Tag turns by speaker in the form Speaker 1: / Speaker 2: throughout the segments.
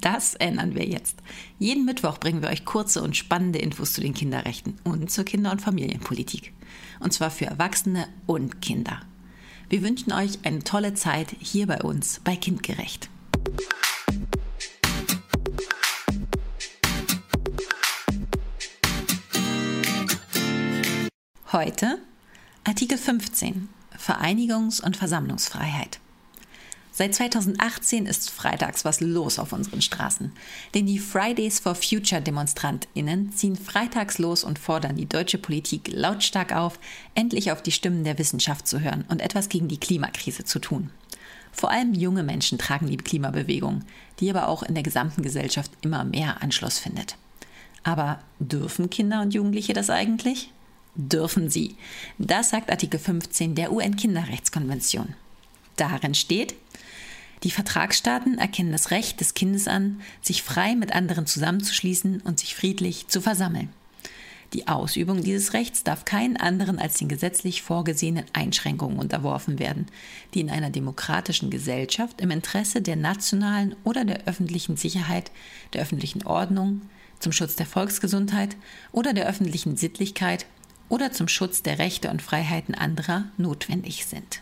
Speaker 1: Das ändern wir jetzt. Jeden Mittwoch bringen wir euch kurze und spannende Infos zu den Kinderrechten und zur Kinder- und Familienpolitik. Und zwar für Erwachsene und Kinder. Wir wünschen euch eine tolle Zeit hier bei uns bei Kindgerecht. Heute Artikel 15 Vereinigungs- und Versammlungsfreiheit. Seit 2018 ist freitags was los auf unseren Straßen. Denn die Fridays for Future DemonstrantInnen ziehen freitags los und fordern die deutsche Politik lautstark auf, endlich auf die Stimmen der Wissenschaft zu hören und etwas gegen die Klimakrise zu tun. Vor allem junge Menschen tragen die Klimabewegung, die aber auch in der gesamten Gesellschaft immer mehr Anschluss findet. Aber dürfen Kinder und Jugendliche das eigentlich? Dürfen sie. Das sagt Artikel 15 der UN-Kinderrechtskonvention. Darin steht, die Vertragsstaaten erkennen das Recht des Kindes an, sich frei mit anderen zusammenzuschließen und sich friedlich zu versammeln. Die Ausübung dieses Rechts darf keinen anderen als den gesetzlich vorgesehenen Einschränkungen unterworfen werden, die in einer demokratischen Gesellschaft im Interesse der nationalen oder der öffentlichen Sicherheit, der öffentlichen Ordnung, zum Schutz der Volksgesundheit oder der öffentlichen Sittlichkeit oder zum Schutz der Rechte und Freiheiten anderer notwendig sind.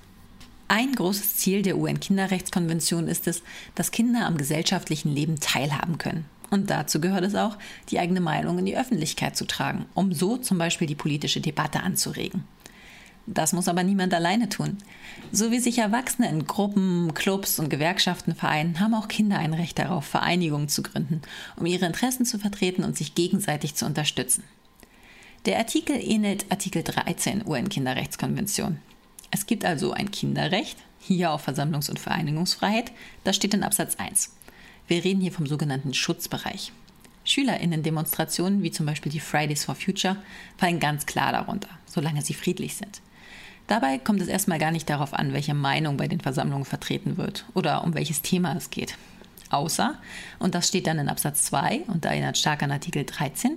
Speaker 1: Ein großes Ziel der UN-Kinderrechtskonvention ist es, dass Kinder am gesellschaftlichen Leben teilhaben können. Und dazu gehört es auch, die eigene Meinung in die Öffentlichkeit zu tragen, um so zum Beispiel die politische Debatte anzuregen. Das muss aber niemand alleine tun. So wie sich Erwachsene in Gruppen, Clubs und Gewerkschaften vereinen, haben auch Kinder ein Recht darauf, Vereinigungen zu gründen, um ihre Interessen zu vertreten und sich gegenseitig zu unterstützen. Der Artikel ähnelt Artikel 13 UN-Kinderrechtskonvention. Es gibt also ein Kinderrecht, hier auf Versammlungs- und Vereinigungsfreiheit, das steht in Absatz 1. Wir reden hier vom sogenannten Schutzbereich. SchülerInnen-Demonstrationen, wie zum Beispiel die Fridays for Future, fallen ganz klar darunter, solange sie friedlich sind. Dabei kommt es erstmal gar nicht darauf an, welche Meinung bei den Versammlungen vertreten wird oder um welches Thema es geht. Außer, und das steht dann in Absatz 2 und erinnert stark an Artikel 13,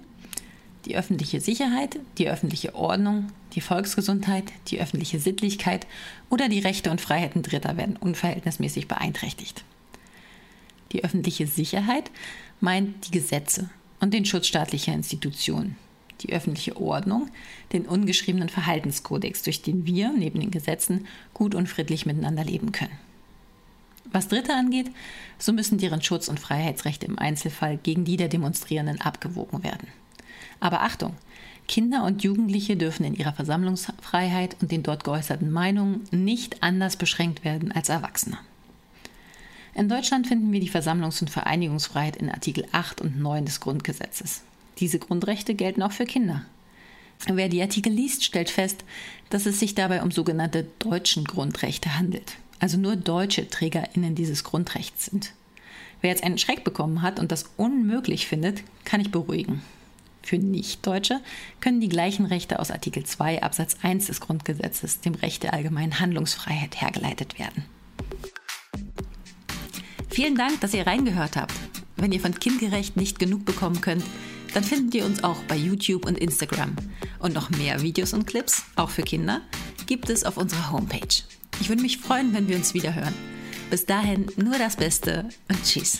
Speaker 1: die öffentliche Sicherheit, die öffentliche Ordnung, die Volksgesundheit, die öffentliche Sittlichkeit oder die Rechte und Freiheiten Dritter werden unverhältnismäßig beeinträchtigt. Die öffentliche Sicherheit meint die Gesetze und den Schutz staatlicher Institutionen. Die öffentliche Ordnung, den ungeschriebenen Verhaltenskodex, durch den wir neben den Gesetzen gut und friedlich miteinander leben können. Was Dritte angeht, so müssen deren Schutz- und Freiheitsrechte im Einzelfall gegen die der Demonstrierenden abgewogen werden. Aber Achtung, Kinder und Jugendliche dürfen in ihrer Versammlungsfreiheit und den dort geäußerten Meinungen nicht anders beschränkt werden als Erwachsene. In Deutschland finden wir die Versammlungs- und Vereinigungsfreiheit in Artikel 8 und 9 des Grundgesetzes. Diese Grundrechte gelten auch für Kinder. Wer die Artikel liest, stellt fest, dass es sich dabei um sogenannte deutschen Grundrechte handelt. Also nur deutsche Trägerinnen dieses Grundrechts sind. Wer jetzt einen Schreck bekommen hat und das unmöglich findet, kann ich beruhigen. Für Nichtdeutsche können die gleichen Rechte aus Artikel 2 Absatz 1 des Grundgesetzes, dem Recht der allgemeinen Handlungsfreiheit, hergeleitet werden. Vielen Dank, dass ihr reingehört habt. Wenn ihr von Kindgerecht nicht genug bekommen könnt, dann findet ihr uns auch bei YouTube und Instagram. Und noch mehr Videos und Clips, auch für Kinder, gibt es auf unserer Homepage. Ich würde mich freuen, wenn wir uns wieder hören. Bis dahin nur das Beste und tschüss.